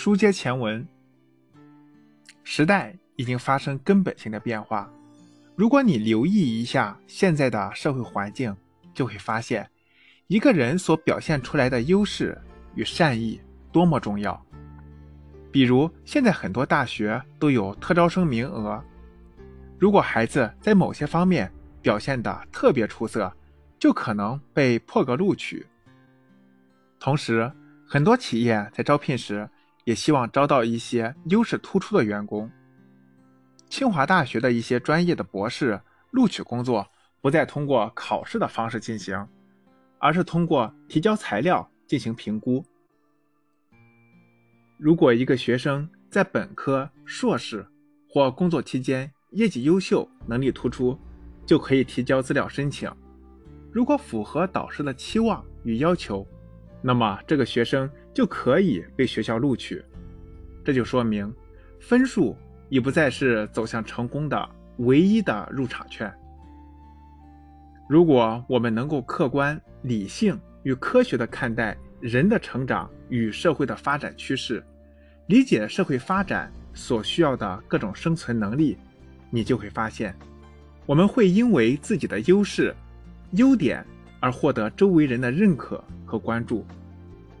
书接前文，时代已经发生根本性的变化。如果你留意一下现在的社会环境，就会发现，一个人所表现出来的优势与善意多么重要。比如，现在很多大学都有特招生名额，如果孩子在某些方面表现的特别出色，就可能被破格录取。同时，很多企业在招聘时也希望招到一些优势突出的员工。清华大学的一些专业的博士录取工作不再通过考试的方式进行，而是通过提交材料进行评估。如果一个学生在本科、硕士或工作期间业绩优秀、能力突出，就可以提交资料申请。如果符合导师的期望与要求，那么这个学生就可以被学校录取。这就说明，分数已不再是走向成功的唯一的入场券。如果我们能够客观、理性与科学地看待人的成长与社会的发展趋势，理解社会发展所需要的各种生存能力，你就会发现，我们会因为自己的优势。优点而获得周围人的认可和关注，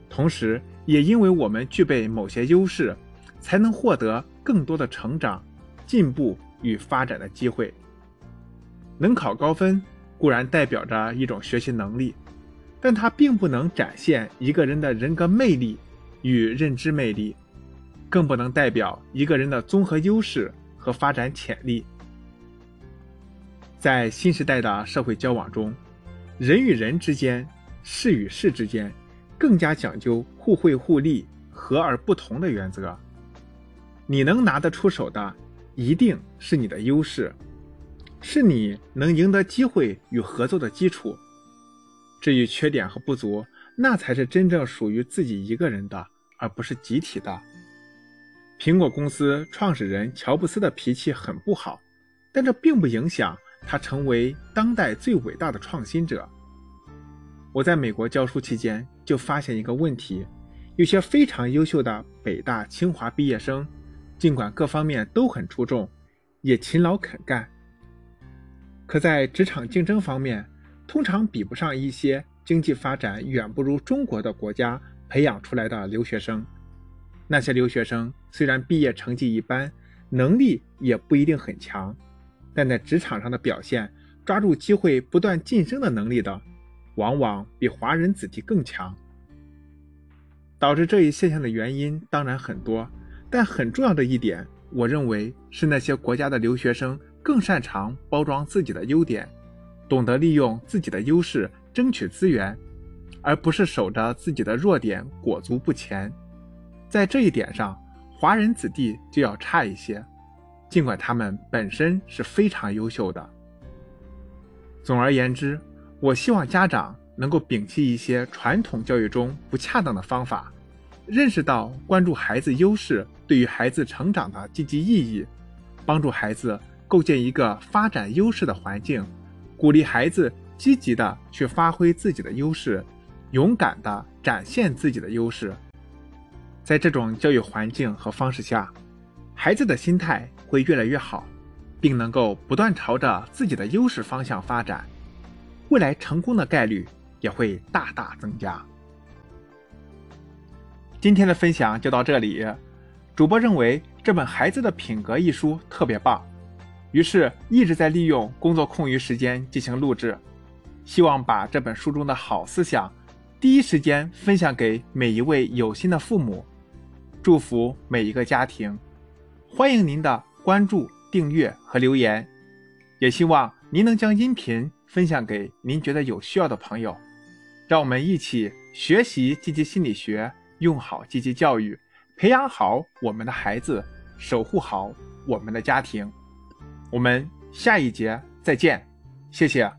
同时也因为我们具备某些优势，才能获得更多的成长、进步与发展的机会。能考高分固然代表着一种学习能力，但它并不能展现一个人的人格魅力与认知魅力，更不能代表一个人的综合优势和发展潜力。在新时代的社会交往中，人与人之间、事与事之间，更加讲究互惠互利、和而不同的原则。你能拿得出手的，一定是你的优势，是你能赢得机会与合作的基础。至于缺点和不足，那才是真正属于自己一个人的，而不是集体的。苹果公司创始人乔布斯的脾气很不好，但这并不影响。他成为当代最伟大的创新者。我在美国教书期间就发现一个问题：有些非常优秀的北大、清华毕业生，尽管各方面都很出众，也勤劳肯干，可在职场竞争方面，通常比不上一些经济发展远不如中国的国家培养出来的留学生。那些留学生虽然毕业成绩一般，能力也不一定很强。但在职场上的表现，抓住机会不断晋升的能力的，往往比华人子弟更强。导致这一现象的原因当然很多，但很重要的一点，我认为是那些国家的留学生更擅长包装自己的优点，懂得利用自己的优势争取资源，而不是守着自己的弱点裹足不前。在这一点上，华人子弟就要差一些。尽管他们本身是非常优秀的。总而言之，我希望家长能够摒弃一些传统教育中不恰当的方法，认识到关注孩子优势对于孩子成长的积极意义，帮助孩子构建一个发展优势的环境，鼓励孩子积极的去发挥自己的优势，勇敢的展现自己的优势。在这种教育环境和方式下，孩子的心态。会越来越好，并能够不断朝着自己的优势方向发展，未来成功的概率也会大大增加。今天的分享就到这里，主播认为这本《孩子的品格》一书特别棒，于是一直在利用工作空余时间进行录制，希望把这本书中的好思想第一时间分享给每一位有心的父母，祝福每一个家庭，欢迎您的。关注、订阅和留言，也希望您能将音频分享给您觉得有需要的朋友。让我们一起学习积极心理学，用好积极教育，培养好我们的孩子，守护好我们的家庭。我们下一节再见，谢谢。